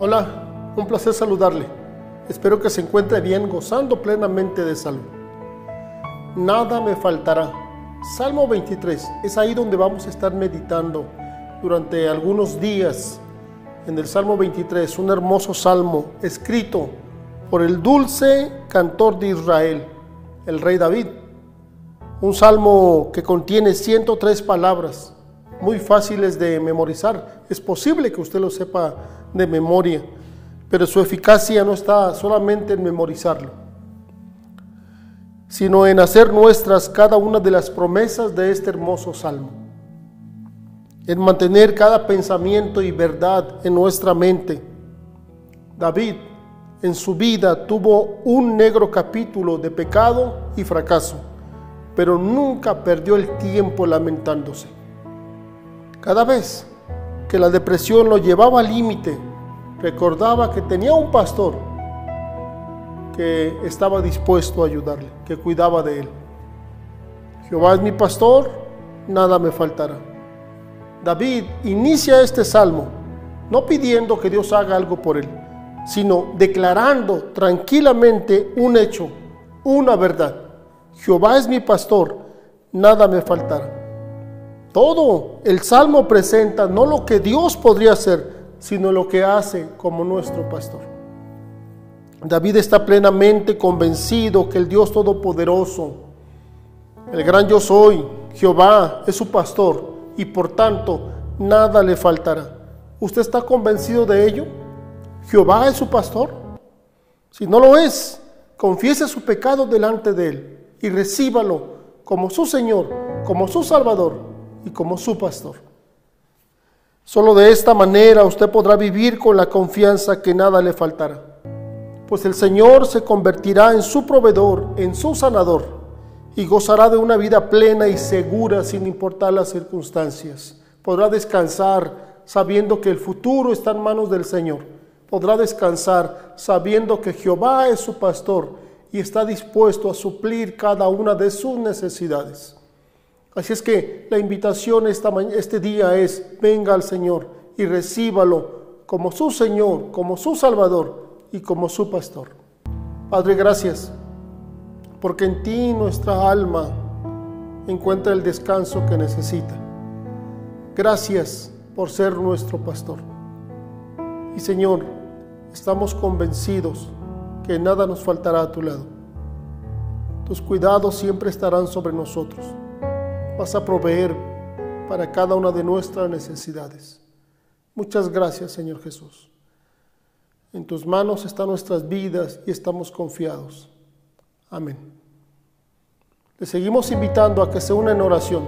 Hola, un placer saludarle. Espero que se encuentre bien, gozando plenamente de salud. Nada me faltará. Salmo 23, es ahí donde vamos a estar meditando durante algunos días en el Salmo 23, un hermoso salmo escrito por el dulce cantor de Israel, el rey David. Un salmo que contiene 103 palabras, muy fáciles de memorizar. Es posible que usted lo sepa de memoria, pero su eficacia no está solamente en memorizarlo, sino en hacer nuestras cada una de las promesas de este hermoso salmo, en mantener cada pensamiento y verdad en nuestra mente. David en su vida tuvo un negro capítulo de pecado y fracaso, pero nunca perdió el tiempo lamentándose. Cada vez que la depresión lo llevaba al límite, recordaba que tenía un pastor que estaba dispuesto a ayudarle, que cuidaba de él. Jehová es mi pastor, nada me faltará. David inicia este salmo no pidiendo que Dios haga algo por él, sino declarando tranquilamente un hecho, una verdad. Jehová es mi pastor, nada me faltará. Todo el Salmo presenta no lo que Dios podría hacer, sino lo que hace como nuestro pastor. David está plenamente convencido que el Dios Todopoderoso, el gran yo soy, Jehová, es su pastor y por tanto nada le faltará. ¿Usted está convencido de ello? ¿Jehová es su pastor? Si no lo es, confiese su pecado delante de él y recíbalo como su Señor, como su Salvador y como su pastor. Solo de esta manera usted podrá vivir con la confianza que nada le faltará, pues el Señor se convertirá en su proveedor, en su sanador, y gozará de una vida plena y segura sin importar las circunstancias. Podrá descansar sabiendo que el futuro está en manos del Señor. Podrá descansar sabiendo que Jehová es su pastor y está dispuesto a suplir cada una de sus necesidades. Así es que la invitación esta, este día es, venga al Señor y recíbalo como su Señor, como su Salvador y como su pastor. Padre, gracias, porque en ti nuestra alma encuentra el descanso que necesita. Gracias por ser nuestro pastor. Y Señor, estamos convencidos que nada nos faltará a tu lado. Tus cuidados siempre estarán sobre nosotros vas a proveer para cada una de nuestras necesidades. Muchas gracias, Señor Jesús. En tus manos están nuestras vidas y estamos confiados. Amén. Le seguimos invitando a que se una en oración.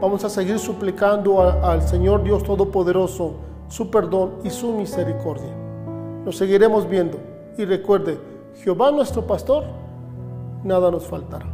Vamos a seguir suplicando al Señor Dios Todopoderoso su perdón y su misericordia. Nos seguiremos viendo y recuerde, Jehová nuestro pastor, nada nos faltará.